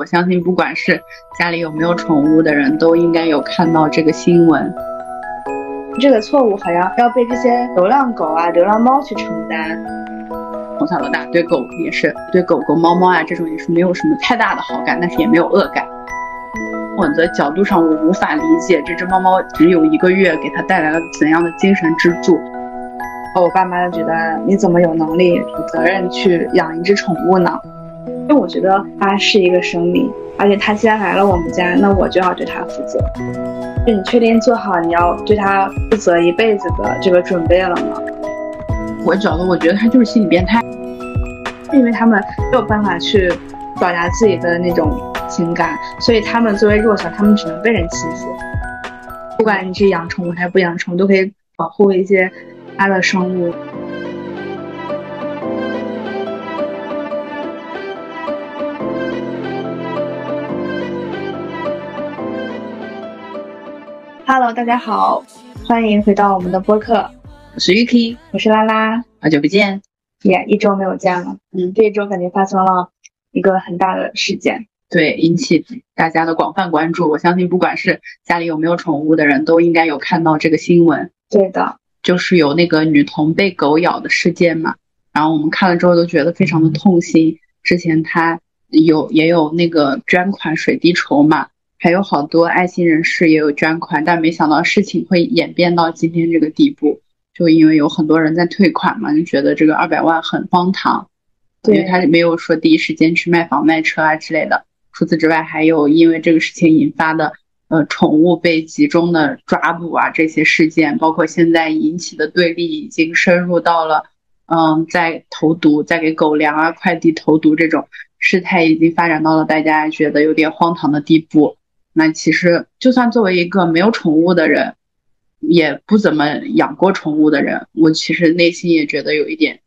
我相信不管是家里有没有宠物的人，都应该有看到这个新闻。这个错误好像要被这些流浪狗啊、流浪猫去承担。从小到大对狗也是对狗狗、猫猫啊这种也是没有什么太大的好感，但是也没有恶感。我的角度上，我无法理解这只猫猫只有一个月，给它带来了怎样的精神支柱。我爸妈就觉得你怎么有能力、有责任去养一只宠物呢？因为我觉得它是一个生命，而且它既然来了我们家，那我就要对它负责。就你确定做好你要对它负责一辈子的这个准备了吗？我觉得，我觉得它就是心理变态，因为他们没有办法去表达自己的那种。情感，所以他们作为弱小，他们只能被人欺负。不管你是养宠物还是不养宠物，都可以保护一些它的生物。Hello，大家好，欢迎回到我们的播客。我是 Yuki，我是拉拉，好久不见，也一周没有见了。嗯，这一周感觉发生了一个很大的事件。对，引起大家的广泛关注。我相信，不管是家里有没有宠物的人，都应该有看到这个新闻。对的，就是有那个女童被狗咬的事件嘛。然后我们看了之后都觉得非常的痛心。之前她有也有那个捐款水滴筹嘛，还有好多爱心人士也有捐款，但没想到事情会演变到今天这个地步。就因为有很多人在退款嘛，就觉得这个二百万很荒唐，因为他没有说第一时间去卖房卖车啊之类的。除此之外，还有因为这个事情引发的，呃，宠物被集中的抓捕啊，这些事件，包括现在引起的对立，已经深入到了，嗯，在投毒，在给狗粮啊、快递投毒这种事态，已经发展到了大家觉得有点荒唐的地步。那其实，就算作为一个没有宠物的人，也不怎么养过宠物的人，我其实内心也觉得有一点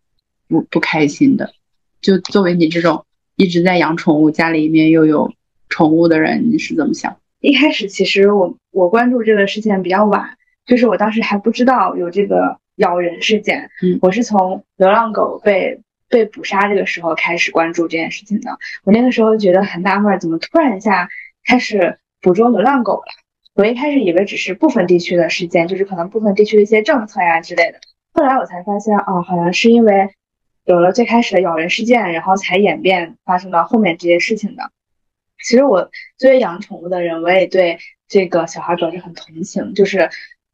不不开心的。就作为你这种。一直在养宠物，家里面又有宠物的人，你是怎么想？一开始其实我我关注这个事件比较晚，就是我当时还不知道有这个咬人事件。嗯，我是从流浪狗被被捕杀这个时候开始关注这件事情的。我那个时候觉得很纳闷，怎么突然一下开始捕捉流浪狗了？我一开始以为只是部分地区的事件，就是可能部分地区的一些政策呀之类的。后来我才发现，哦，好像是因为。有了最开始的咬人事件，然后才演变发生到后面这些事情的。其实我作为养宠物的人，我也对这个小孩表示很同情。就是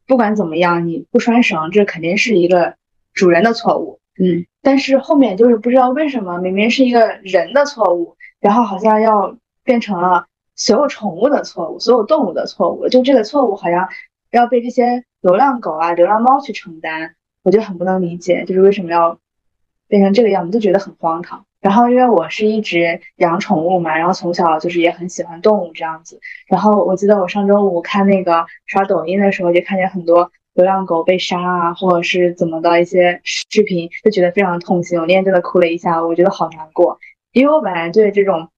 不管怎么样，你不拴绳，这肯定是一个主人的错误。嗯，但是后面就是不知道为什么，明明是一个人的错误，然后好像要变成了所有宠物的错误，所有动物的错误。就这个错误好像要被这些流浪狗啊、流浪猫去承担，我就很不能理解，就是为什么要。变成这个样子就觉得很荒唐。然后因为我是一直养宠物嘛，然后从小就是也很喜欢动物这样子。然后我记得我上周五看那个刷抖音的时候，就看见很多流浪狗被杀啊，或者是怎么的一些视频，就觉得非常痛心。我那天真的哭了一下，我觉得好难过，因为我本来对这种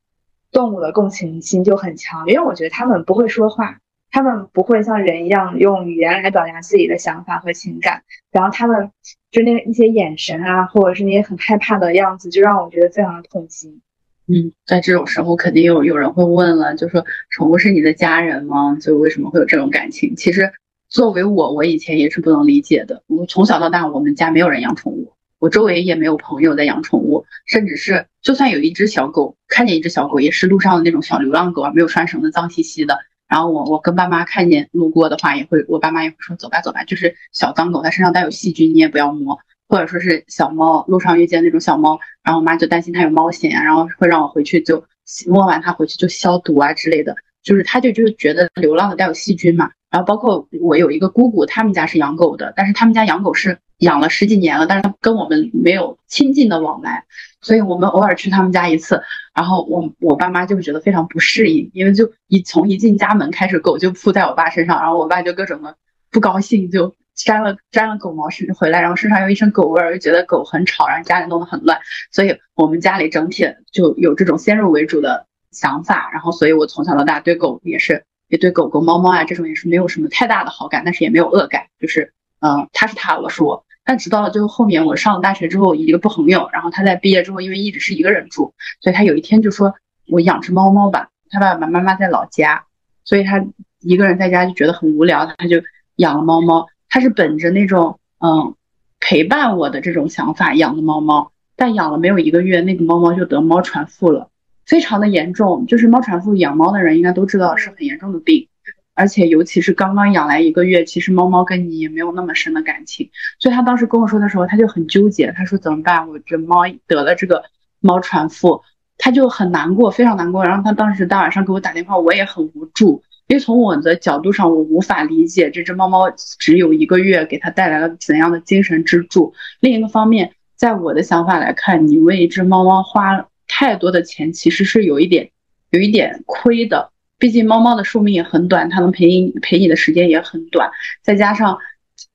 动物的共情心就很强，因为我觉得它们不会说话。他们不会像人一样用语言来表达自己的想法和情感，然后他们就那一些眼神啊，或者是那些很害怕的样子，就让我觉得非常的痛心。嗯，在这种时候，肯定有有人会问了，就说宠物是你的家人吗？就为什么会有这种感情？其实作为我，我以前也是不能理解的。我从小到大，我们家没有人养宠物，我周围也没有朋友在养宠物，甚至是就算有一只小狗，看见一只小狗，也是路上的那种小流浪狗啊，没有拴绳的，脏兮兮的。然后我我跟爸妈看见路过的话，也会我爸妈也会说走吧走吧，就是小脏狗它身上带有细菌，你也不要摸，或者说是小猫，路上遇见那种小猫，然后我妈就担心它有猫癣啊，然后会让我回去就摸完它回去就消毒啊之类的，就是他就就觉得流浪的带有细菌嘛。然后包括我有一个姑姑，他们家是养狗的，但是他们家养狗是养了十几年了，但是他跟我们没有亲近的往来。所以我们偶尔去他们家一次，然后我我爸妈就会觉得非常不适应，因为就一从一进家门开始，狗就扑在我爸身上，然后我爸就各种的不高兴，就沾了沾了狗毛是回来，然后身上又一身狗味儿，又觉得狗很吵，然后家里弄得很乱，所以我们家里整体就有这种先入为主的想法，然后所以我从小到大对狗也是也对狗狗猫猫啊这种也是没有什么太大的好感，但是也没有恶感，就是嗯他是他，我是我。但直到最后后面我上了大学之后，一个朋友，然后他在毕业之后，因为一直是一个人住，所以他有一天就说：“我养只猫猫吧。”他爸爸妈妈在老家，所以他一个人在家就觉得很无聊，他就养了猫猫。他是本着那种嗯陪伴我的这种想法养的猫猫，但养了没有一个月，那个猫猫就得猫传腹了，非常的严重。就是猫传腹，养猫的人应该都知道是很严重的病。而且，尤其是刚刚养来一个月，其实猫猫跟你也没有那么深的感情，所以他当时跟我说的时候，他就很纠结。他说怎么办？我这猫得了这个猫传腹，他就很难过，非常难过。然后他当时大晚上给我打电话，我也很无助，因为从我的角度上，我无法理解这只猫猫只有一个月给他带来了怎样的精神支柱。另一个方面，在我的想法来看，你为一只猫猫花太多的钱，其实是有一点有一点亏的。毕竟猫猫的寿命也很短，它能陪你陪你的时间也很短，再加上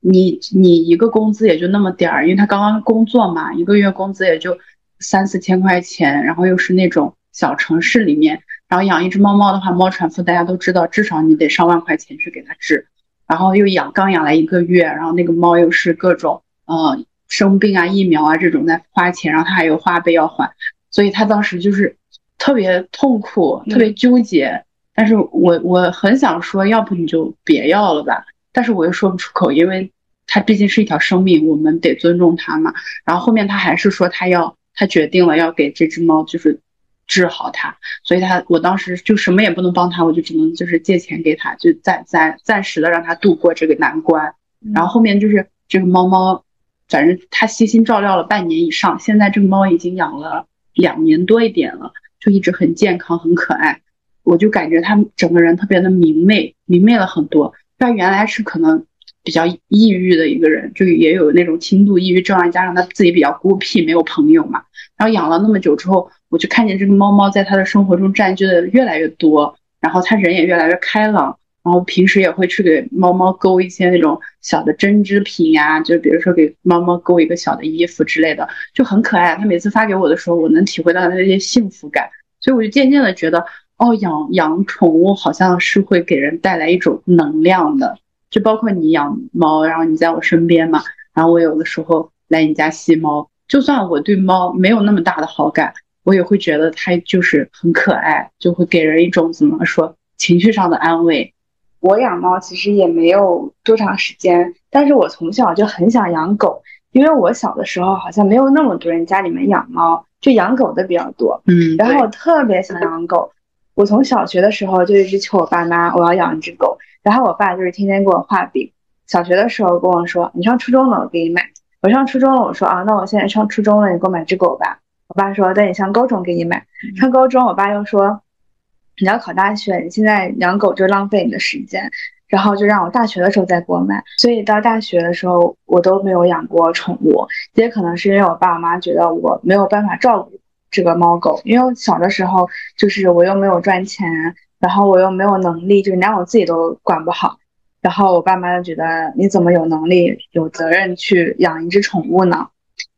你你一个工资也就那么点儿，因为它刚刚工作嘛，一个月工资也就三四千块钱，然后又是那种小城市里面，然后养一只猫猫的话，猫传腹大家都知道，至少你得上万块钱去给它治，然后又养刚养来一个月，然后那个猫又是各种呃生病啊、疫苗啊这种在花钱，然后它还有花呗要还，所以他当时就是特别痛苦，特别纠结。但是我我很想说，要不你就别要了吧，但是我又说不出口，因为它毕竟是一条生命，我们得尊重它嘛。然后后面他还是说他要，他决定了要给这只猫就是治好它，所以他我当时就什么也不能帮他，我就只能就是借钱给他，就暂暂暂时的让他度过这个难关。然后后面就是这个猫猫，反正他悉心照料了半年以上，现在这个猫已经养了两年多一点了，就一直很健康很可爱。我就感觉他整个人特别的明媚，明媚了很多。他原来是可能比较抑郁的一个人，就也有那种轻度抑郁症，加上他自己比较孤僻，没有朋友嘛。然后养了那么久之后，我就看见这个猫猫在他的生活中占据的越来越多，然后他人也越来越开朗。然后平时也会去给猫猫勾一些那种小的针织品呀，就比如说给猫猫勾一个小的衣服之类的，就很可爱。它每次发给我的时候，我能体会到它那些幸福感，所以我就渐渐的觉得。哦，养养宠物好像是会给人带来一种能量的，就包括你养猫，然后你在我身边嘛，然后我有的时候来你家吸猫，就算我对猫没有那么大的好感，我也会觉得它就是很可爱，就会给人一种怎么说情绪上的安慰。我养猫其实也没有多长时间，但是我从小就很想养狗，因为我小的时候好像没有那么多人家里面养猫，就养狗的比较多，嗯，然后我特别想养狗。我从小学的时候就一直求我爸妈，我要养一只狗。然后我爸就是天天给我画饼。小学的时候跟我说：“你上初中了，我给你买。”我上初中了，我说：“啊，那我现在上初中了，你给我买只狗吧。”我爸说：“等你上高中给你买。”上高中，我爸又说：“你要考大学，你现在养狗就浪费你的时间。”然后就让我大学的时候再给我买。所以到大学的时候，我都没有养过宠物。也可能是因为我爸我妈觉得我没有办法照顾。这个猫狗，因为我小的时候就是我又没有赚钱，然后我又没有能力，就是连我自己都管不好，然后我爸妈就觉得你怎么有能力、有责任去养一只宠物呢？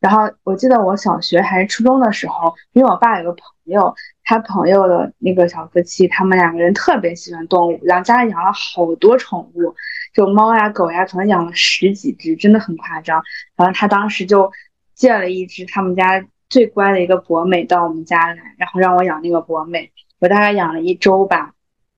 然后我记得我小学还是初中的时候，因为我爸有个朋友，他朋友的那个小夫妻，他们两个人特别喜欢动物，然后家里养了好多宠物，就猫呀、狗呀，可能养了十几只，真的很夸张。然后他当时就借了一只他们家。最乖的一个博美到我们家来，然后让我养那个博美，我大概养了一周吧，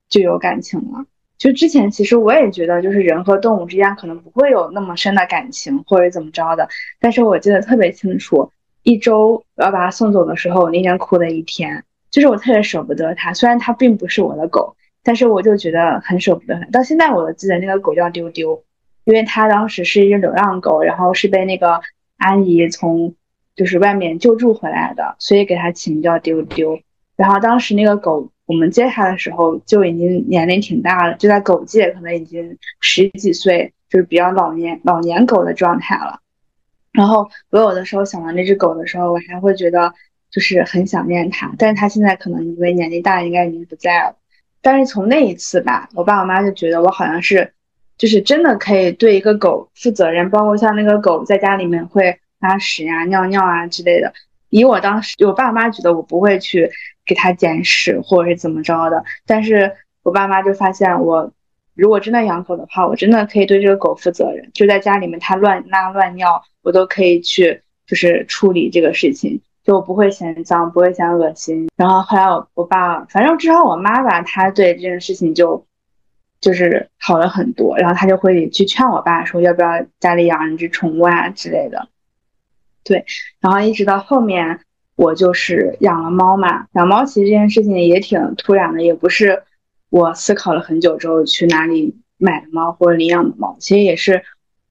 就有感情了。就之前其实我也觉得，就是人和动物之间可能不会有那么深的感情或者怎么着的，但是我记得特别清楚，一周我要把它送走的时候，我那天哭了一天，就是我特别舍不得它。虽然它并不是我的狗，但是我就觉得很舍不得它。到现在我都记得那个狗叫丢丢，因为它当时是一只流浪狗，然后是被那个阿姨从。就是外面救助回来的，所以给它起名叫丢丢。然后当时那个狗，我们接它的时候就已经年龄挺大了，就在狗界可能已经十几岁，就是比较老年老年狗的状态了。然后我有的时候想到那只狗的时候，我还会觉得就是很想念它。但是它现在可能因为年龄大，应该已经不在了。但是从那一次吧，我爸我妈就觉得我好像是，就是真的可以对一个狗负责任，包括像那个狗在家里面会。拉屎呀、尿尿啊之类的，以我当时，我爸妈觉得我不会去给它捡屎或者是怎么着的，但是我爸妈就发现我，如果真的养狗的话，我真的可以对这个狗负责任，就在家里面它乱拉乱尿，我都可以去就是处理这个事情。就我不会嫌脏，不会嫌恶心。然后后来我我爸，反正至少我妈吧，她对这件事情就就是好了很多。然后她就会去劝我爸说，要不要家里养一只宠物啊之类的。对，然后一直到后面，我就是养了猫嘛。养猫其实这件事情也挺突然的，也不是我思考了很久之后去哪里买的猫或者领养的猫，其实也是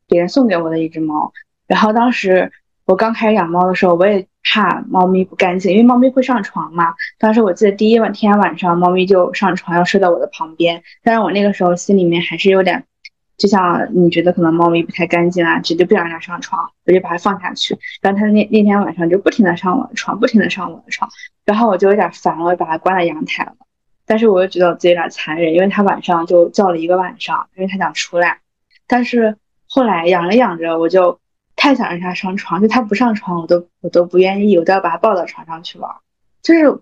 别人送给我的一只猫。然后当时我刚开始养猫的时候，我也怕猫咪不干净，因为猫咪会上床嘛。当时我记得第一晚天晚上，猫咪就上床要睡在我的旁边，但是我那个时候心里面还是有点。就像你觉得可能猫咪不太干净啊，直接不想让它上床，我就把它放下去。然后它那那天晚上就不停的上我的床，不停的上我的床，然后我就有点烦了，我就把它关在阳台了。但是我又觉得我自己有点残忍，因为它晚上就叫了一个晚上，因为它想出来。但是后来养着养着，我就太想让它上床，就它不上床，我都我都不愿意，我都要把它抱到床上去玩。就是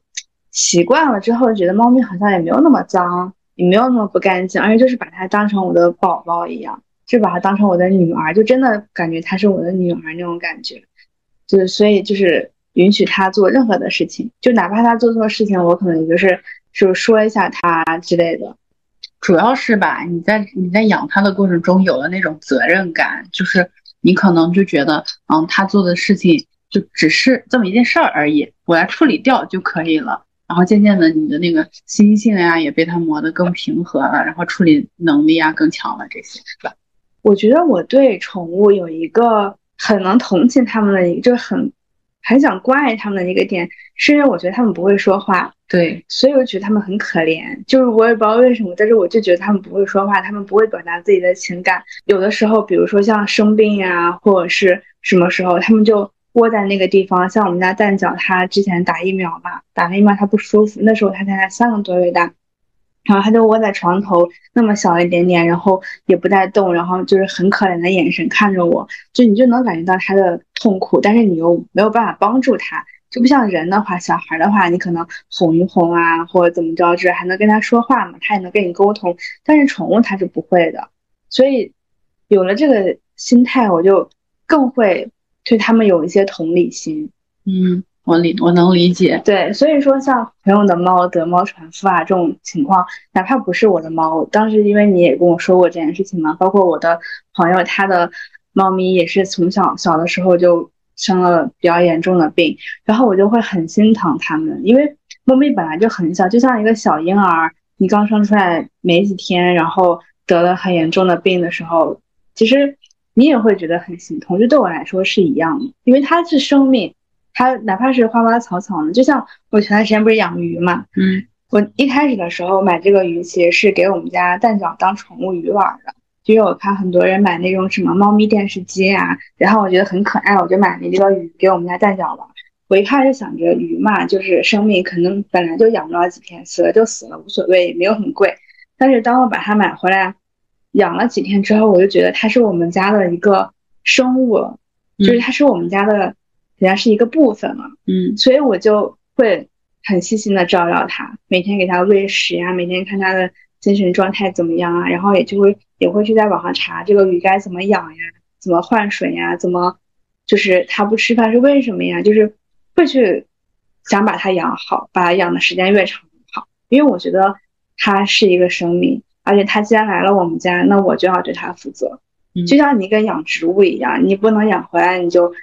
习惯了之后，觉得猫咪好像也没有那么脏。也没有那么不干净，而且就是把它当成我的宝宝一样，就把它当成我的女儿，就真的感觉它是我的女儿那种感觉，就是所以就是允许它做任何的事情，就哪怕它做错事情，我可能也就是就说一下它之类的。主要是吧，你在你在养它的过程中有了那种责任感，就是你可能就觉得，嗯，它做的事情就只是这么一件事儿而已，我来处理掉就可以了。然后渐渐的，你的那个心性呀也被它磨得更平和了，然后处理能力啊更强了，这些是吧？我觉得我对宠物有一个很能同情他们的一个，就是很很想关爱他们的一个点，是因为我觉得他们不会说话，对，所以我觉得他们很可怜。就是我也不知道为什么，但是我就觉得他们不会说话，他们不会表达自己的情感。有的时候，比如说像生病呀，或者是什么时候，他们就。窝在那个地方，像我们家蛋饺，他之前打疫苗嘛，打了疫苗他不舒服，那时候他才三个多月大，然后他就窝在床头那么小一点点，然后也不带动，然后就是很可怜的眼神看着我，就你就能感觉到他的痛苦，但是你又没有办法帮助他，就不像人的话，小孩的话你可能哄一哄啊，或者怎么着，就是还能跟他说话嘛，他也能跟你沟通，但是宠物它是不会的，所以有了这个心态，我就更会。对他们有一些同理心，嗯，我理我能理解。对，所以说像朋友的猫得猫传腹啊这种情况，哪怕不是我的猫，当时因为你也跟我说过这件事情嘛，包括我的朋友他的猫咪也是从小小的时候就生了比较严重的病，然后我就会很心疼他们，因为猫咪本来就很小，就像一个小婴儿，你刚生出来没几天，然后得了很严重的病的时候，其实。你也会觉得很心痛，就对我来说是一样的，因为它是生命，它哪怕是花花草草呢，就像我前段时间不是养鱼嘛，嗯，我一开始的时候买这个鱼其实是给我们家蛋饺当宠物鱼玩的，因为我看很多人买那种什么猫咪电视机啊，然后我觉得很可爱，我就买了这个鱼给我们家蛋饺玩。我一开始想着鱼嘛，就是生命，可能本来就养不了几天，死了就死了，无所谓，也没有很贵。但是当我把它买回来。养了几天之后，我就觉得它是我们家的一个生物，就是它是我们家的，好像是一个部分了。嗯，所以我就会很细心的照料它，每天给它喂食呀，每天看它的精神状态怎么样啊，然后也就会也会去在网上查这个鱼该怎么养呀，怎么换水呀，怎么就是它不吃饭是为什么呀？就是会去想把它养好，把它养的时间越长越好，因为我觉得它是一个生命。而且它既然来了我们家，那我就要对它负责，就像你跟养植物一样，你不能养回来你就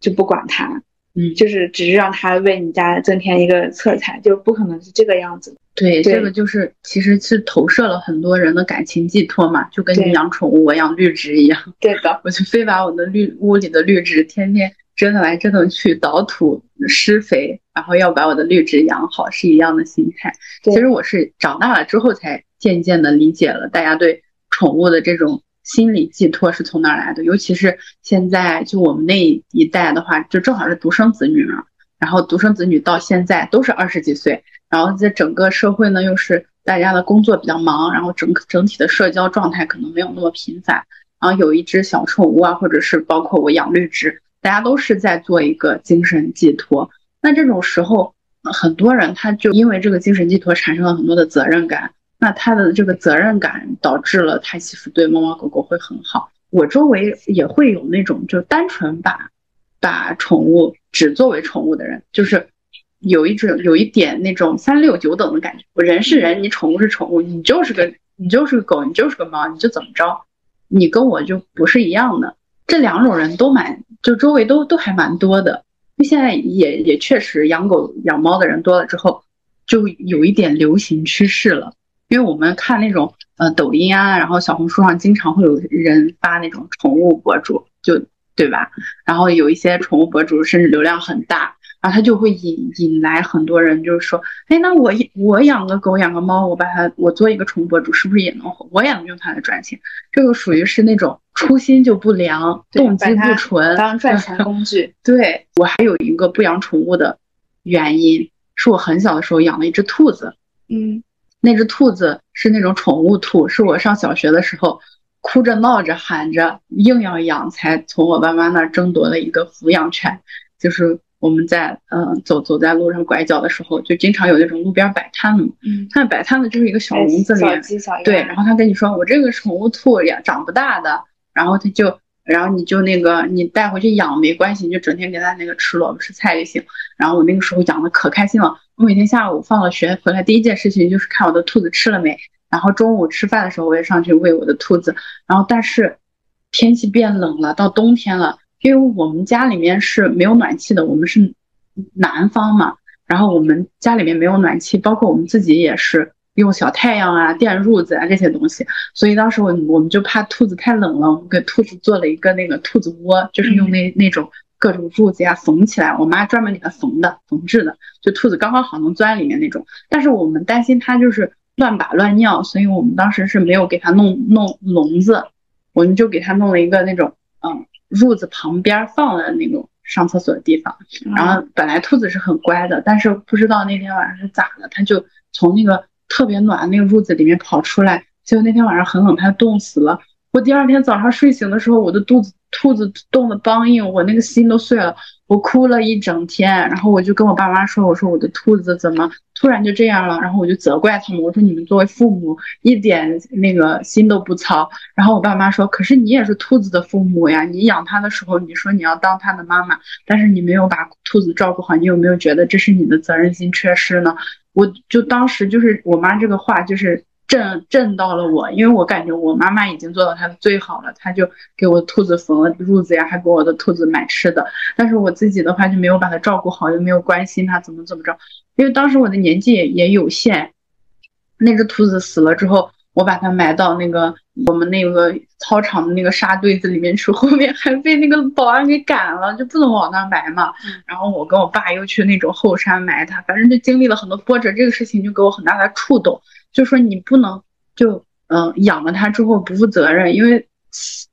就不管它，嗯，就是只是让它为你家增添一个色彩，就不可能是这个样子。对，这个就是其实是投射了很多人的感情寄托嘛，就跟你养宠物，我养绿植一样。对的，我就非把我的绿屋里的绿植天天折腾来折腾去，倒土施肥，然后要把我的绿植养好，是一样的心态。其实我是长大了之后才。渐渐的理解了大家对宠物的这种心理寄托是从哪来的，尤其是现在就我们那一代的话，就正好是独生子女嘛，然后独生子女到现在都是二十几岁，然后在整个社会呢又是大家的工作比较忙，然后整整体的社交状态可能没有那么频繁，然后有一只小宠物啊，或者是包括我养绿植，大家都是在做一个精神寄托。那这种时候，很多人他就因为这个精神寄托产生了很多的责任感。那他的这个责任感导致了他其实对猫猫狗狗会很好。我周围也会有那种就单纯把把宠物只作为宠物的人，就是有一种有一点那种三六九等的感觉。我人是人，你宠物是宠物，你就是个你就是个狗，你就是个猫，你就怎么着，你跟我就不是一样的。这两种人都蛮，就周围都都还蛮多的。现在也也确实养狗养猫的人多了之后，就有一点流行趋势了。因为我们看那种呃抖音啊，然后小红书上经常会有人发那种宠物博主，就对吧？然后有一些宠物博主甚至流量很大，然后他就会引引来很多人，就是说，哎，那我我养个狗养个猫，我把它我做一个宠物博主，是不是也能火？我也能用它来赚钱？这个属于是那种初心就不良，动机不纯，当赚钱工具。对我还有一个不养宠物的原因，是我很小的时候养了一只兔子，嗯。那只兔子是那种宠物兔，是我上小学的时候哭着闹着喊着硬要养，才从我爸妈那儿争夺了一个抚养权。就是我们在嗯走走在路上拐角的时候，就经常有那种路边摆摊的，嗯，他摆摊的就是一个小笼子里面，对，然后他跟你说我这个宠物兔也长不大的，然后他就。然后你就那个，你带回去养没关系，你就整天给它那个吃萝卜吃菜就行。然后我那个时候养的可开心了，我每天下午放了学回来，第一件事情就是看我的兔子吃了没。然后中午吃饭的时候，我也上去喂我的兔子。然后但是天气变冷了，到冬天了，因为我们家里面是没有暖气的，我们是南方嘛，然后我们家里面没有暖气，包括我们自己也是。用小太阳啊、电褥子啊这些东西，所以当时我我们就怕兔子太冷了，我们给兔子做了一个那个兔子窝，就是用那那种各种褥子呀缝起来，我妈专门给它缝的、缝制的，就兔子刚刚好能钻里面那种。但是我们担心它就是乱把乱尿，所以我们当时是没有给它弄弄笼子，我们就给它弄了一个那种嗯褥子旁边放了那种上厕所的地方。然后本来兔子是很乖的，但是不知道那天晚上是咋的，它就从那个。特别暖，那个褥子里面跑出来，结果那天晚上很冷，它冻死了。我第二天早上睡醒的时候，我的肚子兔子冻得梆硬，我那个心都碎了，我哭了一整天。然后我就跟我爸妈说：“我说我的兔子怎么突然就这样了？”然后我就责怪他们，我说：“你们作为父母一点那个心都不操。”然后我爸妈说：“可是你也是兔子的父母呀，你养它的时候你说你要当它的妈妈，但是你没有把兔子照顾好，你有没有觉得这是你的责任心缺失呢？”我就当时就是我妈这个话就是震震到了我，因为我感觉我妈妈已经做到她的最好了，她就给我兔子缝了褥子呀，还给我的兔子买吃的。但是我自己的话就没有把它照顾好，又没有关心它怎么怎么着，因为当时我的年纪也也有限。那只兔子死了之后，我把它埋到那个我们那个操场的那个沙堆子里面去，后面还被那个保安给赶了，就不能往那埋嘛。然后我跟我爸又去那种后山埋它，反正就经历了很多波折。这个事情就给我很大的触动，就说你不能就嗯养了它之后不负责任，因为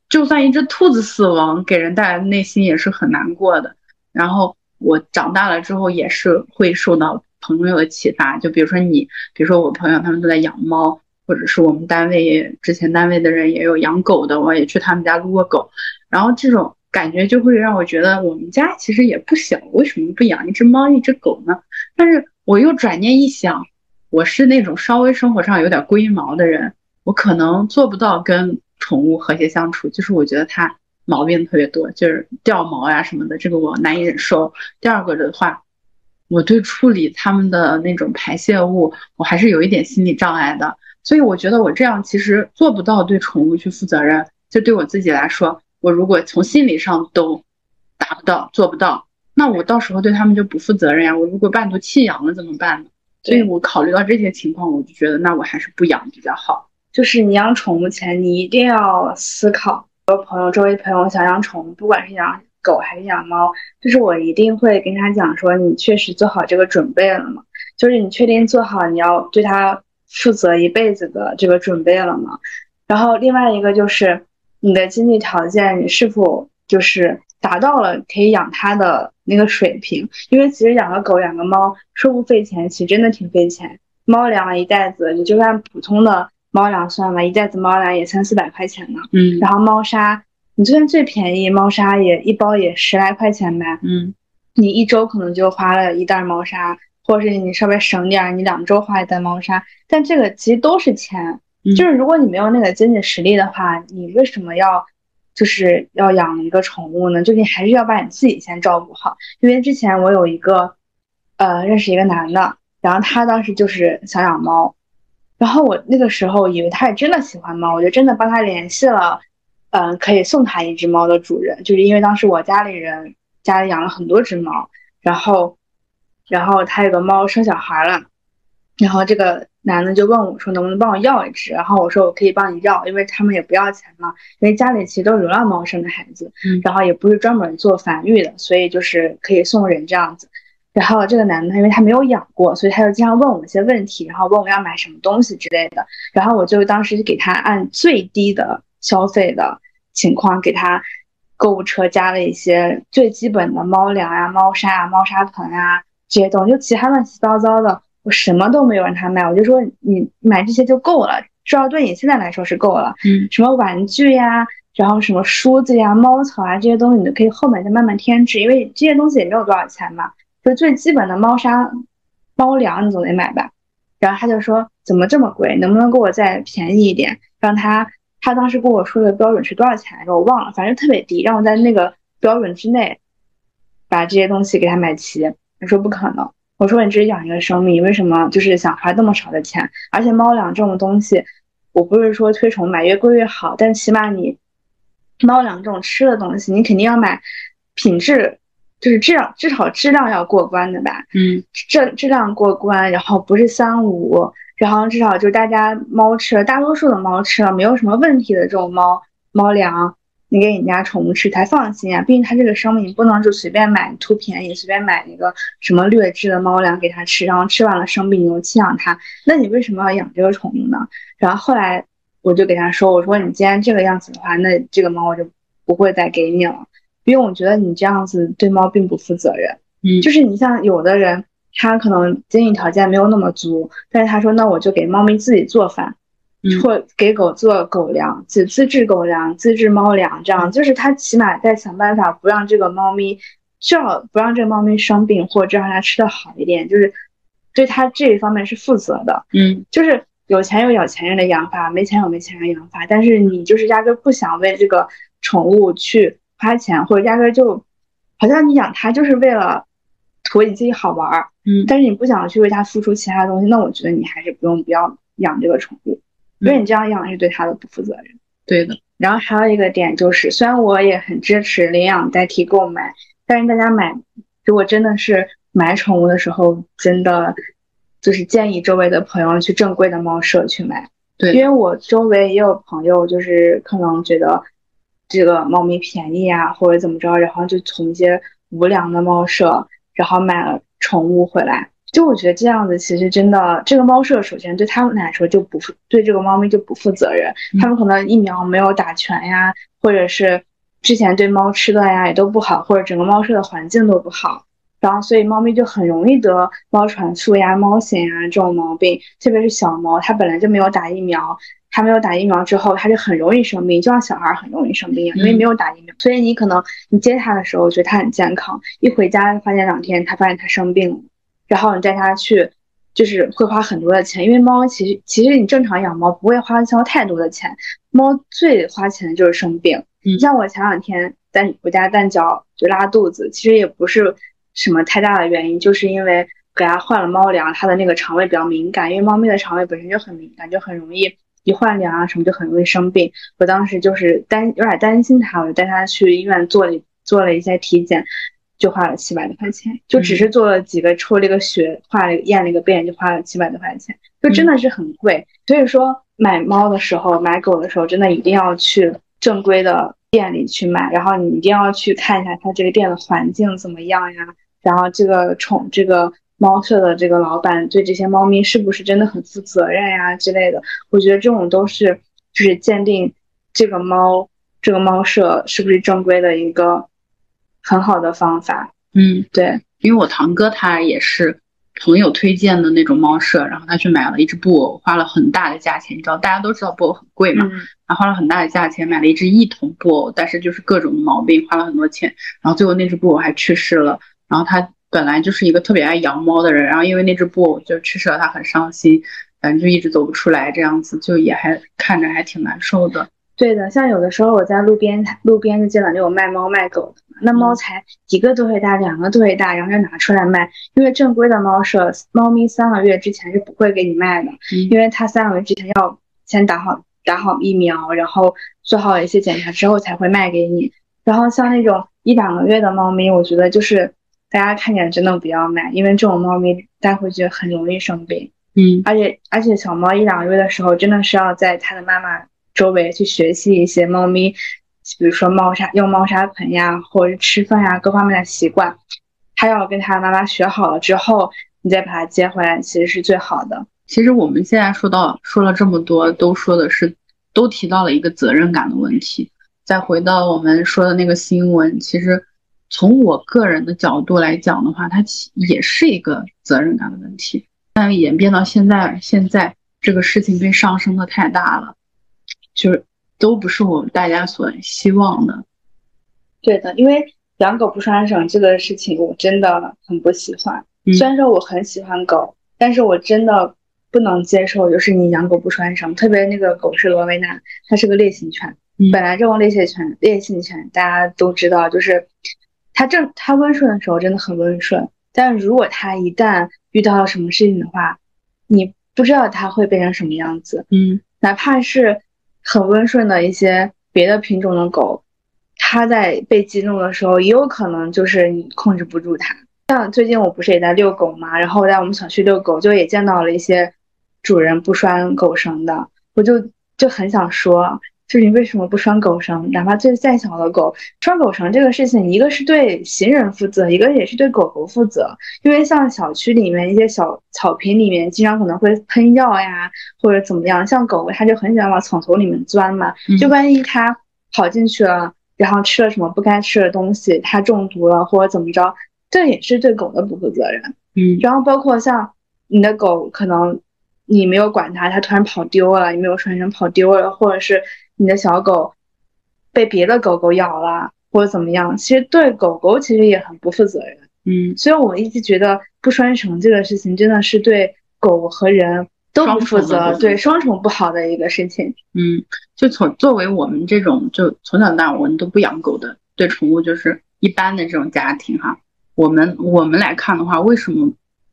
就算一只兔子死亡，给人带来的内心也是很难过的。然后我长大了之后也是会受到朋友的启发，就比如说你，比如说我朋友他们都在养猫。或者是我们单位之前单位的人也有养狗的，我也去他们家撸过狗，然后这种感觉就会让我觉得我们家其实也不小，为什么不养一只猫一只狗呢？但是我又转念一想，我是那种稍微生活上有点龟毛的人，我可能做不到跟宠物和谐相处，就是我觉得它毛病特别多，就是掉毛呀什么的，这个我难以忍受。第二个的话，我对处理它们的那种排泄物，我还是有一点心理障碍的。所以我觉得我这样其实做不到对宠物去负责任。就对我自己来说，我如果从心理上都达不到、做不到，那我到时候对他们就不负责任呀。我如果半途弃养了怎么办呢？所以我考虑到这些情况，我就觉得那我还是不养比较好。就是你养宠物前，你一定要思考。有朋友周围朋友想养宠物，不管是养狗还是养猫，就是我一定会跟他讲说，你确实做好这个准备了吗？就是你确定做好你要对它。负责一辈子的这个准备了吗？然后另外一个就是你的经济条件，你是否就是达到了可以养它的那个水平？因为其实养个狗、养个猫说不费钱，其实真的挺费钱。猫粮一袋子，你就按普通的猫粮算吧，一袋子猫粮也三四百块钱呢。嗯。然后猫砂，你就算最便宜，猫砂也一包也十来块钱呗。嗯。你一周可能就花了一袋猫砂。或者是你稍微省点儿，你两周花一袋猫砂，但这个其实都是钱。就是如果你没有那个经济实力的话，你为什么要就是要养一个宠物呢？就你还是要把你自己先照顾好。因为之前我有一个，呃，认识一个男的，然后他当时就是想养猫，然后我那个时候以为他是真的喜欢猫，我就真的帮他联系了，嗯，可以送他一只猫的主人，就是因为当时我家里人家里养了很多只猫，然后，然后他有个猫生小孩了，然后这个。男的就问我说：“能不能帮我要一只？”然后我说：“我可以帮你要，因为他们也不要钱嘛。因为家里其实都是流浪猫生的孩子，然后也不是专门做繁育的，所以就是可以送人这样子。然后这个男的，因为他没有养过，所以他就经常问我一些问题，然后问我要买什么东西之类的。然后我就当时给他按最低的消费的情况，给他购物车加了一些最基本的猫粮啊、猫砂啊、猫砂盆啊这些东西，就其他乱七八糟的。”我什么都没有让他买，我就说你买这些就够了，至少对你现在来说是够了。嗯，什么玩具呀，然后什么梳子呀、猫草啊这些东西，你都可以后面再慢慢添置，因为这些东西也没有多少钱嘛。就最基本的猫砂、猫粮你总得买吧。然后他就说怎么这么贵，能不能给我再便宜一点？让他他当时跟我说的标准是多少钱来着？我忘了，反正特别低，让我在那个标准之内把这些东西给他买齐。他说不可能。我说你只是养一个生命，为什么就是想花那么少的钱？而且猫粮这种东西，我不是说推崇买越贵越好，但起码你猫粮这种吃的东西，你肯定要买品质，就是质量至少质量要过关的吧？嗯，质质量过关，然后不是三无，然后至少就是大家猫吃了，大多数的猫吃了没有什么问题的这种猫猫粮。你给你家宠物吃才放心啊，毕竟它这个生命，你不能就随便买图便宜，随便买一个什么劣质的猫粮给它吃，然后吃完了生病，你又弃养它，那你为什么要养这个宠物呢？然后后来我就给他说，我说你既然这个样子的话，那这个猫我就不会再给你了，因为我觉得你这样子对猫并不负责任。嗯，就是你像有的人，他可能经济条件没有那么足，但是他说那我就给猫咪自己做饭。或给狗做狗粮，自自制狗粮、自制猫粮，这样就是他起码在想办法不让这个猫咪，至少不让这个猫咪生病，或者让它吃的好一点，就是对它这一方面是负责的。嗯，就是有钱有有钱人的养法，没钱有没钱人养法，但是你就是压根不想为这个宠物去花钱，或者压根就好像你养它就是为了图你自己好玩儿。嗯，但是你不想去为它付出其他东西，那我觉得你还是不用不要养这个宠物。因为你这样养是对它的不负责任。对的。然后还有一个点就是，虽然我也很支持领养代替购买，但是大家买，如果真的是买宠物的时候，真的就是建议周围的朋友去正规的猫舍去买。对。因为我周围也有朋友，就是可能觉得这个猫咪便宜啊，或者怎么着，然后就从一些无良的猫舍，然后买了宠物回来。就我觉得这样子，其实真的，这个猫舍首先对他们来说就不负对这个猫咪就不负责任。他们可能疫苗没有打全呀，或者是之前对猫吃的呀也都不好，或者整个猫舍的环境都不好，然后所以猫咪就很容易得猫传腹呀、猫癣呀这种毛病。特别是小猫，它本来就没有打疫苗，它没有打疫苗之后，它就很容易生病，就像小孩很容易生病一样，因为没有打疫苗。所以你可能你接它的时候觉得它很健康，一回家发现两天，它发现它生病了。然后你带它去，就是会花很多的钱，因为猫其实其实你正常养猫不会花销太多的钱，猫最花钱的就是生病。你像我前两天在我家蛋饺就拉肚子，其实也不是什么太大的原因，就是因为给它换了猫粮，它的那个肠胃比较敏感，因为猫咪的肠胃本身就很敏感，就很容易一换粮啊什么就很容易生病。我当时就是担有点担心它，我就带它去医院做了做了一些体检。就花了七百多块钱，就只是做了几个抽了一个血，画了验了一个便，就花了七百多块钱，就真的是很贵。所以说买猫的时候，买狗的时候，真的一定要去正规的店里去买，然后你一定要去看一下它这个店的环境怎么样呀，然后这个宠这个猫舍的这个老板对这些猫咪是不是真的很负责任呀之类的。我觉得这种都是就是鉴定这个猫这个猫舍是不是正规的一个。很好的方法，嗯，对，因为我堂哥他也是朋友推荐的那种猫舍，然后他去买了一只布偶，花了很大的价钱，你知道大家都知道布偶很贵嘛，然后花了很大的价钱买了一只一筒布偶，但是就是各种毛病，花了很多钱，然后最后那只布偶还去世了，然后他本来就是一个特别爱养猫的人，然后因为那只布偶就去世了，他很伤心，反正就一直走不出来，这样子就也还看着还挺难受的。对的，像有的时候我在路边路边就街上就有卖猫卖狗的，那猫才一个多月大，两个多月大，然后就拿出来卖，因为正规的猫舍，猫咪三个月之前是不会给你卖的，因为它三个月之前要先打好打好疫苗，然后做好一些检查之后才会卖给你。然后像那种一两个月的猫咪，我觉得就是大家看见真的不要买，因为这种猫咪带回去很容易生病。嗯，而且而且小猫一两个月的时候，真的是要在它的妈妈。周围去学习一些猫咪，比如说猫砂用猫砂盆呀，或者吃饭呀各方面的习惯，它要跟它妈妈学好了之后，你再把它接回来，其实是最好的。其实我们现在说到说了这么多，都说的是都提到了一个责任感的问题。再回到我们说的那个新闻，其实从我个人的角度来讲的话，它也是一个责任感的问题。但演变到现在，现在这个事情被上升的太大了。就是都不是我们大家所希望的，对的，因为养狗不拴绳这个事情，我真的很不喜欢。虽然说我很喜欢狗，但是我真的不能接受，就是你养狗不拴绳。特别那个狗是罗威纳，它是个烈性犬。本来这种烈性犬，烈性犬大家都知道，就是它正它温顺的时候真的很温顺，但如果它一旦遇到了什么事情的话，你不知道它会变成什么样子。嗯，哪怕是。很温顺的一些别的品种的狗，它在被激怒的时候，也有可能就是你控制不住它。像最近我不是也在遛狗嘛，然后在我们小区遛狗，就也见到了一些主人不拴狗绳的，我就就很想说。就是你为什么不拴狗绳？哪怕最再小的狗，拴狗绳这个事情，一个是对行人负责，一个也是对狗狗负责。因为像小区里面一些小草坪里面，经常可能会喷药呀，或者怎么样。像狗狗，它就很喜欢往草丛里面钻嘛，就万一它跑进去了，然后吃了什么不该吃的东西，它中毒了或者怎么着，这也是对狗的不负责任。嗯，然后包括像你的狗，可能你没有管它，它突然跑丢了，你没有拴绳跑丢了，或者是。你的小狗被别的狗狗咬了，或者怎么样？其实对狗狗其实也很不负责任。嗯，所以我一直觉得不拴绳这个事情真的是对狗和人都不负责，对双重不好的一个事情。嗯，就从作为我们这种就从小到大我们都不养狗的，对宠物就是一般的这种家庭哈，我们我们来看的话，为什么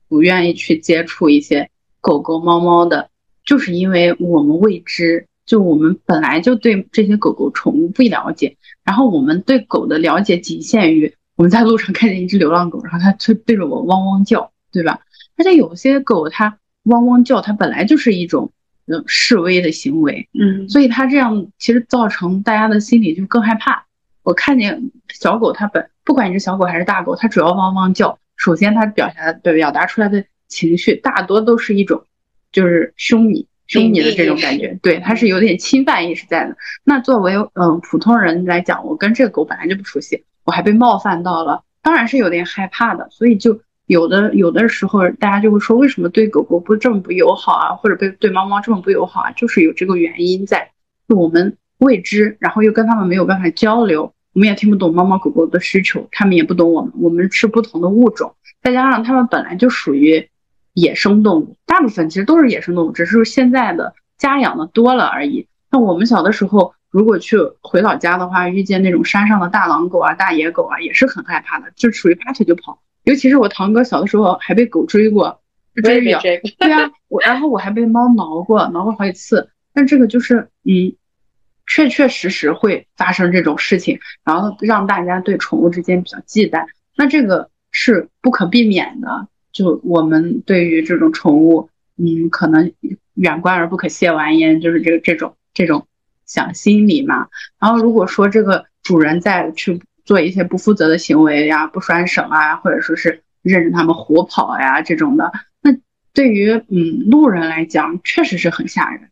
不愿意去接触一些狗狗猫猫的？就是因为我们未知。就我们本来就对这些狗狗宠物不了解，然后我们对狗的了解仅限于我们在路上看见一只流浪狗，然后它就对着我汪汪叫，对吧？而且有些狗它汪汪叫，它本来就是一种嗯示威的行为，嗯，所以它这样其实造成大家的心理就更害怕。我看见小狗，它本不管你是小狗还是大狗，它只要汪汪叫，首先它表达的表达出来的情绪大多都是一种就是凶你。凶你的这种感觉，对，它是有点侵犯意识在的。那作为嗯普通人来讲，我跟这个狗本来就不熟悉，我还被冒犯到了，当然是有点害怕的。所以就有的有的时候，大家就会说，为什么对狗狗不这么不友好啊，或者对对猫猫这么不友好啊？就是有这个原因在，我们未知，然后又跟他们没有办法交流，我们也听不懂猫猫狗狗的需求，他们也不懂我们，我们是不同的物种，再加上他们本来就属于。野生动物大部分其实都是野生动物，只是现在的家养的多了而已。那我们小的时候，如果去回老家的话，遇见那种山上的大狼狗啊、大野狗啊，也是很害怕的，就属于拔腿就跑。尤其是我堂哥小的时候还被狗追过，追咬。对啊，我然后我还被猫挠过，挠过好几次。但这个就是嗯，确确实实会发生这种事情，然后让大家对宠物之间比较忌惮。那这个是不可避免的。就我们对于这种宠物，嗯，可能远观而不可亵玩焉，就是这个这种这种想心理嘛。然后如果说这个主人再去做一些不负责的行为呀，不拴绳啊，或者说是任着他们胡跑呀这种的，那对于嗯路人来讲，确实是很吓人。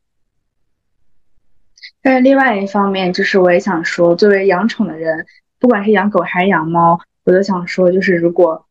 但是另外一方面，就是我也想说，作为养宠的人，不管是养狗还是养猫，我都想说，就是如果。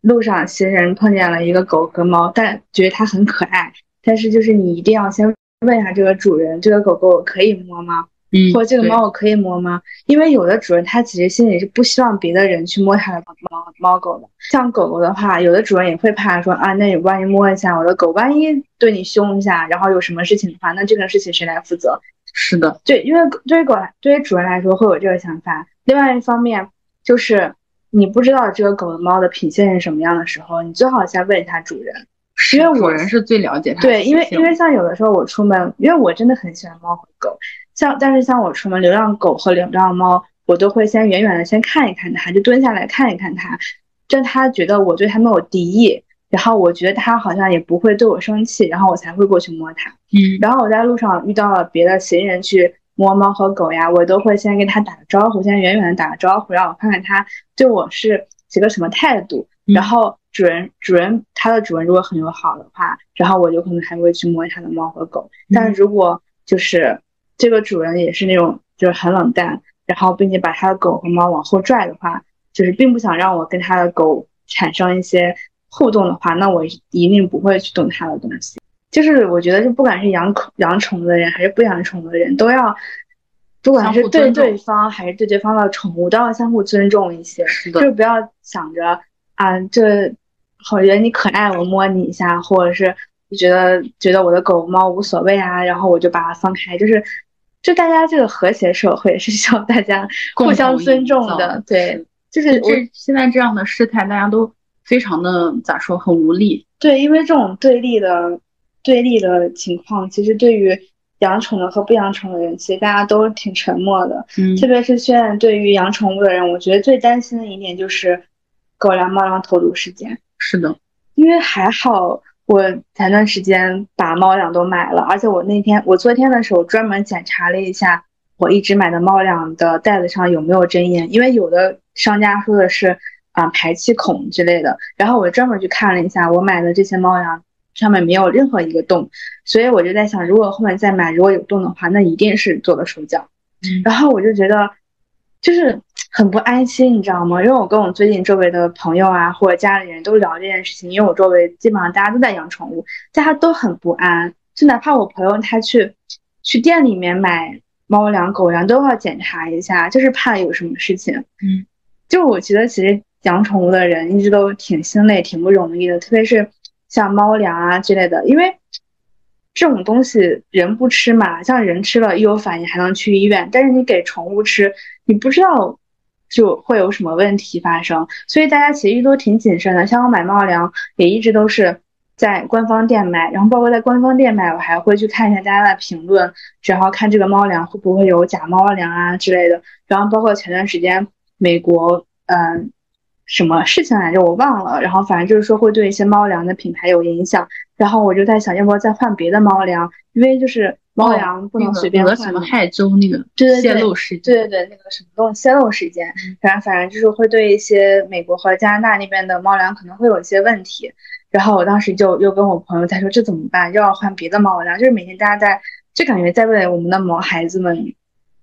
路上行人碰见了一个狗和猫，但觉得它很可爱，但是就是你一定要先问一下这个主人，这个狗狗可以摸吗？嗯，或者这个猫我可以摸吗？因为有的主人他其实心里是不希望别的人去摸他的猫猫狗的。像狗狗的话，有的主人也会怕说啊，那你万一摸一下我的狗，万一对你凶一下，然后有什么事情的话，那这个事情谁来负责？是的，对，因为对于狗来，对于主人来说会有这个想法。另外一方面就是你不知道这个狗的猫的品性是什么样的时候，你最好先问一下主人，因为我主人是最了解它的对，因为因为像有的时候我出门，因为我真的很喜欢猫和狗，像但是像我出门，流浪狗和流浪猫，我都会先远远的先看一看它，就蹲下来看一看它，让它觉得我对它没有敌意，然后我觉得它好像也不会对我生气，然后我才会过去摸它。嗯。然后我在路上遇到了别的行人去摸猫和狗呀，我都会先跟他打个招呼，先远远的打个招呼，让我看看他对我是一个什么态度。嗯然后主人主人他的主人如果很友好的话，然后我就可能还会去摸他的猫和狗。但是如果就是这个主人也是那种就是很冷淡，然后并且把他的狗和猫往后拽的话，就是并不想让我跟他的狗产生一些互动的话，那我一定不会去动他的东西。就是我觉得，就不管是养宠养宠物的人，还是不养宠物的人，都要，不管是对对方还是对对方的宠物，都要相互尊重一些。是的，就是不要想着啊，这我觉得你可爱，我摸你一下，或者是觉得觉得我的狗猫无所谓啊，然后我就把它放开，就是就大家这个和谐社会是需要大家 互相尊重的，对，就是我这现在这样的事态，大家都非常的咋说，很无力。对，因为这种对立的对立的情况，其实对于养宠的和不养宠的人，其实大家都挺沉默的。嗯特别是现在对于养宠物的人，我觉得最担心的一点就是狗粮、猫粮投毒事件。是的，因为还好我前段时间把猫粮都买了，而且我那天我昨天的时候专门检查了一下我一直买的猫粮的袋子上有没有针眼，因为有的商家说的是啊、排气孔之类的，然后我专门去看了一下我买的这些猫粮上面没有任何一个洞，所以我就在想，如果后面再买如果有洞的话，那一定是做了手脚。嗯然后我就觉得就是很不安心，你知道吗？因为我跟我最近周围的朋友啊或者家里人都聊这件事情，因为我周围基本上大家都在养宠物，大家都很不安。就哪怕我朋友他去去店里面买猫粮、狗粮，都要检查一下，就是怕有什么事情。嗯，就我觉得其实养宠物的人一直都挺心累、挺不容易的，特别是像猫粮啊之类的，因为这种东西人不吃嘛，像人吃了一有反应还能去医院，但是你给宠物吃，你不知道就会有什么问题发生，所以大家其实都挺谨慎的。像我买猫粮也一直都是在官方店买，然后包括在官方店买，我还会去看一下大家的评论，然后看这个猫粮会不会有假猫粮啊之类的。然后包括前段时间美国，嗯、什么事情来着我忘了，然后反正就是说会对一些猫粮的品牌有影响。然后我就在想，要不要再换别的猫粮？因为就是猫粮不能随便那个换嘛。什么害州那个对对对泄露事件，对对对，那个什么东西泄露事件，反正反正就是会对一些美国和加拿大那边的猫粮可能会有一些问题。然后我当时就又跟我朋友在说这怎么办，又要换别的猫粮，就是每天大家在就感觉在为我们的毛孩子们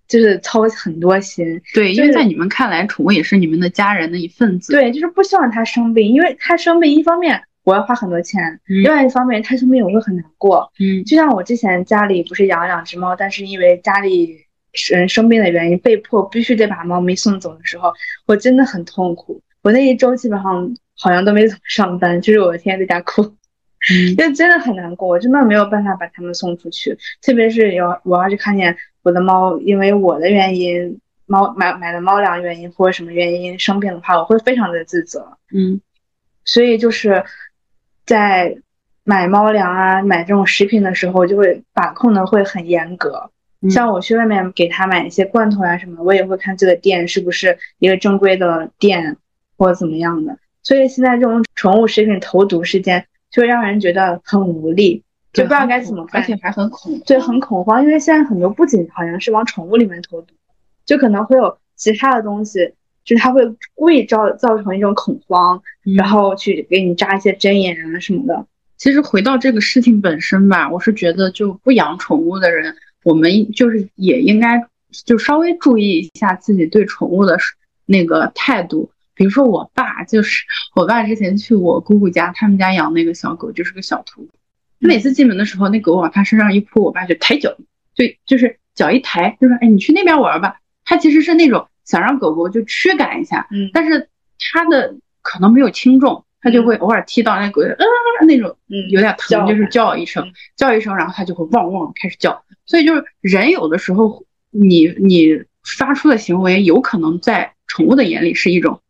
就是操很多心。对，因就是为在你们看来，宠物也是你们的家人的一份子。，对，就是不希望它生病，因为它生病一方面我要花很多钱，嗯另外一方面它生病我会很难过。嗯就像我之前家里不是养了两只猫，但是因为家里人生病的原因，被迫必须得把猫咪送走的时候，我真的很痛苦。我那一周基本上好像都没怎么上班，就是我天天在家哭，嗯因为真的很难过，我真的没有办法把它们送出去。特别是有我要是看见我的猫因为我的原因，猫买买的猫粮原因或者什么原因生病的话，我会非常的自责。嗯所以就是在买猫粮啊、买这种食品的时候，就会把控的会很严格。嗯像我去外面给他买一些罐头啊什么的，我也会看这个店是不是一个正规的店或者怎么样的。所以现在这种宠物食品投毒事件，就会让人觉得很无力，就不知道该怎么办而。且还很恐。对，很恐慌，因为现在很多不仅好像是往宠物里面投毒，就可能会有其他的东西，就是它会故意造造成一种恐慌，嗯然后去给你扎一些针眼啊什么的。其实回到这个事情本身吧，我是觉得就不养宠物的人，我们就是也应该就稍微注意一下自己对宠物的那个态度。比如说我爸，就是我爸之前去我姑姑家，他们家养那个小狗，就是个小土狗。每次进门的时候，那狗往他身上一扑，我爸就抬脚，就就是脚一抬，就说：“哎，你去那边玩吧。”他其实是那种想让狗狗就驱赶一下，嗯但是他的可能没有轻重，他就会偶尔踢到那狗，啊那种嗯有点疼，就是叫一声，叫一声，然后它就会汪汪开始叫。所以就是人有的时候，你你发出的行为有可能在宠物的眼里是一种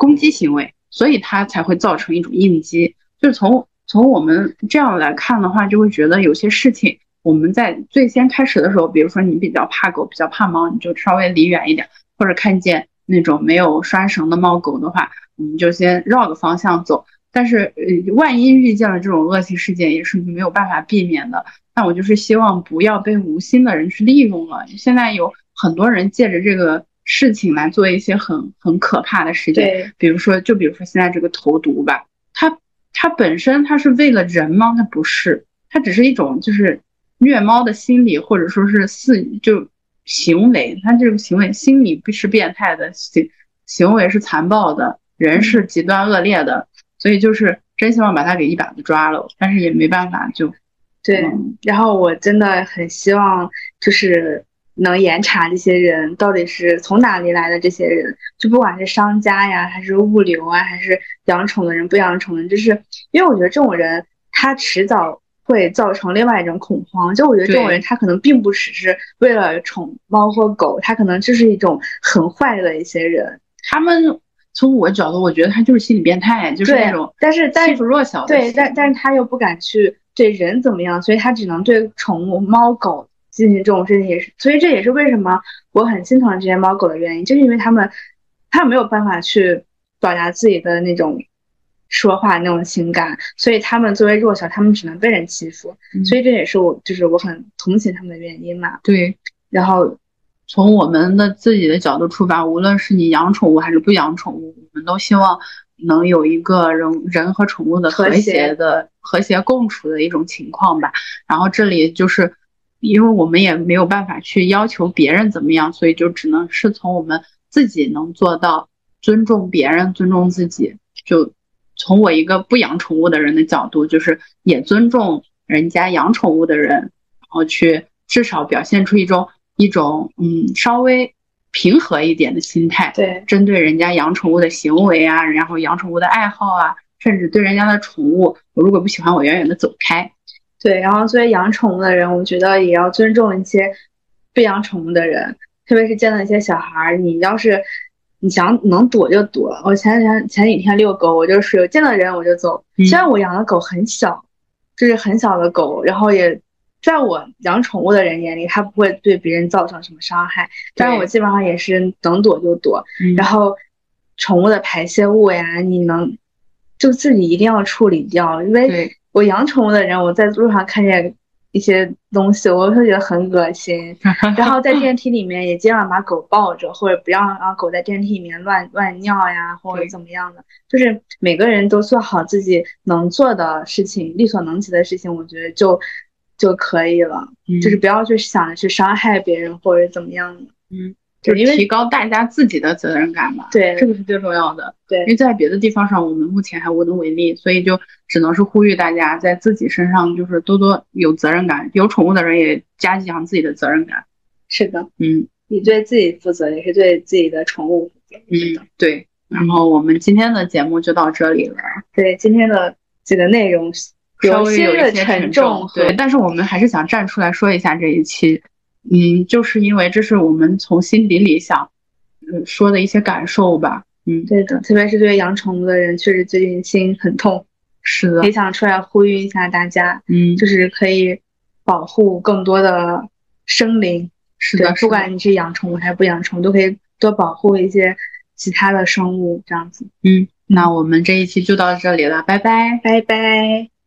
攻击行为，所以它才会造成一种应激。就是从从我们这样来看的话，就会觉得有些事情我们在最先开始的时候，比如说你比较怕狗，比较怕猫，你就稍微离远一点，或者看见那种没有拴绳的猫狗的话，我们就先绕个方向走。但是，呃，万一遇见了这种恶性事件，也是没有办法避免的。那我就是希望不要被无心的人去利用了。现在有很多人借着这个事情来做一些很很可怕的事情，对，比如说，就比如说现在这个投毒吧，它它本身它是为了人吗？它不是，它只是一种就是虐猫的心理，或者说是肆就行为，它这个行为心理是变态的，行行为是残暴的，人是极端恶劣的，所以就是真希望把它给一把子抓了，但是也没办法，就对，嗯。然后我真的很希望就是能严查这些人到底是从哪里来的，这些人就不管是商家呀，还是物流啊，还是养宠的人不养宠的人，就是因为我觉得这种人他迟早会造成另外一种恐慌。就我觉得这种人他可能并不只是为了宠猫或狗，他可能就是一种很坏的一些人。他们从我角度，我觉得他就是心理变态，就是那种但是但是欺负弱小的对，但但是他又不敢去对人怎么样，所以他只能对宠物猫狗进行这种事情，也是，所以这也是为什么我很心疼这些猫狗的原因，就是因为他们他们没有办法去表达自己的那种说话那种情感，所以他们作为弱小，他们只能被人欺负，嗯所以这也是我就是我很同情他们的原因嘛。对。然后从我们的自己的角度出发，无论是你养宠物还是不养宠物，我们都希望能有一个人人和宠物的和谐的和谐共处的一种情况吧。然后这里就是，因为我们也没有办法去要求别人怎么样，所以就只能是从我们自己能做到尊重别人、尊重自己。就从我一个不养宠物的人的角度，就是也尊重人家养宠物的人，然后去至少表现出一种一种嗯稍微平和一点的心态，对针对人家养宠物的行为啊，然后养宠物的爱好啊，甚至对人家的宠物，我如果不喜欢，我远远的走开。对，然后作为养宠物的人，我觉得也要尊重一些不养宠物的人，特别是见到一些小孩儿，你要是你想能躲就躲。我前几天前几天遛狗，我就属于见到人我就走。嗯虽然我养的狗很小，就是很小的狗，然后也在我养宠物的人眼里，它不会对别人造成什么伤害，但是我基本上也是能躲就躲。嗯然后宠物的排泄物呀，你能就自己一定要处理掉，因为对我养宠物的人，我在路上看见一些东西，我会觉得很恶心。然后在电梯里面也尽量把狗抱着，或者不要让狗在电梯里面乱乱尿呀，或者怎么样的。就是每个人都做好自己能做的事情，力所能及的事情，我觉得就就可以了。嗯就是不要去想着去伤害别人或者怎么样的。嗯，就因为就是提高大家自己的责任感吧。对这个是最重要的。对因为在别的地方上，我们目前还无能为力，所以就只能是呼吁大家在自己身上就是多多有责任感。有宠物的人也加强自己的责任感。是的，嗯你对自己负责，也是对自己的宠物负责。嗯，对。然后我们今天的节目就到这里了，对今天的这个内容稍微些的有一些沉重，对。但是我们还是想站出来说一下这一期，嗯，就是因为这是我们从心底里想，嗯，说的一些感受吧。嗯，对的，特别是对养宠物的人，确实最近心很痛，是的也，想出来呼吁一下大家，嗯，就是可以保护更多的生灵。是的不管你是养宠物还是不养宠物，都可以多保护一些其他的生物，这样子。嗯，那我们这一期就到这里了，拜拜。拜拜。